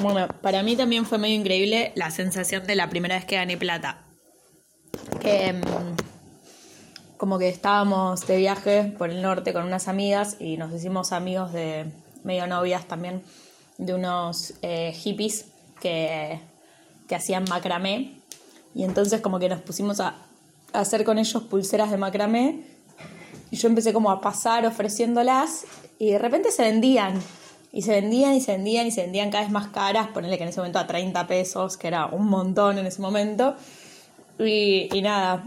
Bueno, para mí también fue medio increíble la sensación de la primera vez que gané plata. Que mm, como que estábamos de viaje por el norte con unas amigas y nos hicimos amigos de medio novias también, de unos eh, hippies que, que hacían macramé. Y entonces como que nos pusimos a, hacer con ellos pulseras de macramé. Y yo empecé como a pasar ofreciéndolas y de repente se vendían. Y se vendían y se vendían y se vendían cada vez más caras, ponerle que en ese momento a 30 pesos, que era un montón en ese momento. Y, nada,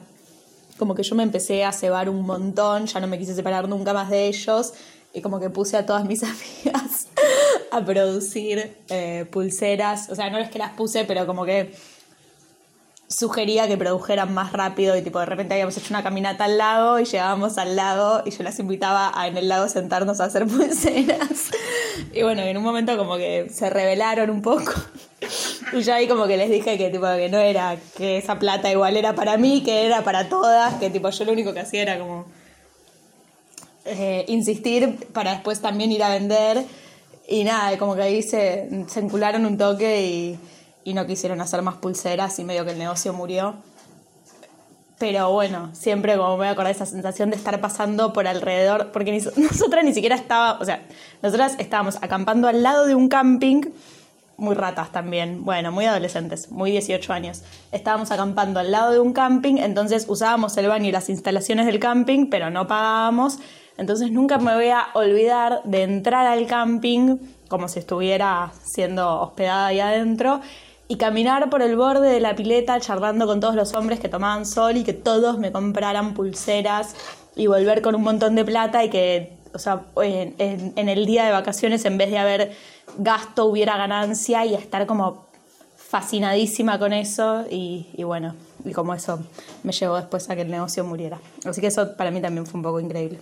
como que yo me empecé a cebar un montón, ya no me quise separar nunca más de ellos. Y como que puse a todas mis amigas a producir eh, pulseras. O sea, no es que las puse, pero como que sugería que produjeran más rápido y tipo de repente habíamos hecho una caminata al lago y llegábamos al lago y yo las invitaba a en el lago sentarnos a hacer pulseras y bueno en un momento como que se rebelaron un poco y yo ahí como que les dije que tipo que no era que esa plata igual era para mí que era para todas que tipo yo lo único que hacía era como eh, insistir para después también ir a vender y nada como que ahí se, se encularon un toque y y no quisieron hacer más pulseras y medio que el negocio murió. Pero bueno, siempre como me voy a acordar esa sensación de estar pasando por alrededor, porque nosotras ni siquiera estaba, o sea, nosotras estábamos acampando al lado de un camping, muy ratas también, bueno, muy adolescentes, muy 18 años. Estábamos acampando al lado de un camping, entonces usábamos el baño y las instalaciones del camping, pero no pagábamos. Entonces nunca me voy a olvidar de entrar al camping como si estuviera siendo hospedada ahí adentro y caminar por el borde de la pileta charlando con todos los hombres que tomaban sol y que todos me compraran pulseras y volver con un montón de plata y que, o sea, en, el día de vacaciones en vez de haber gasto hubiera ganancia y estar como fascinadísima con eso y, y bueno, y como eso me llevó después a que el negocio muriera. Así que eso para mí también fue un poco increíble.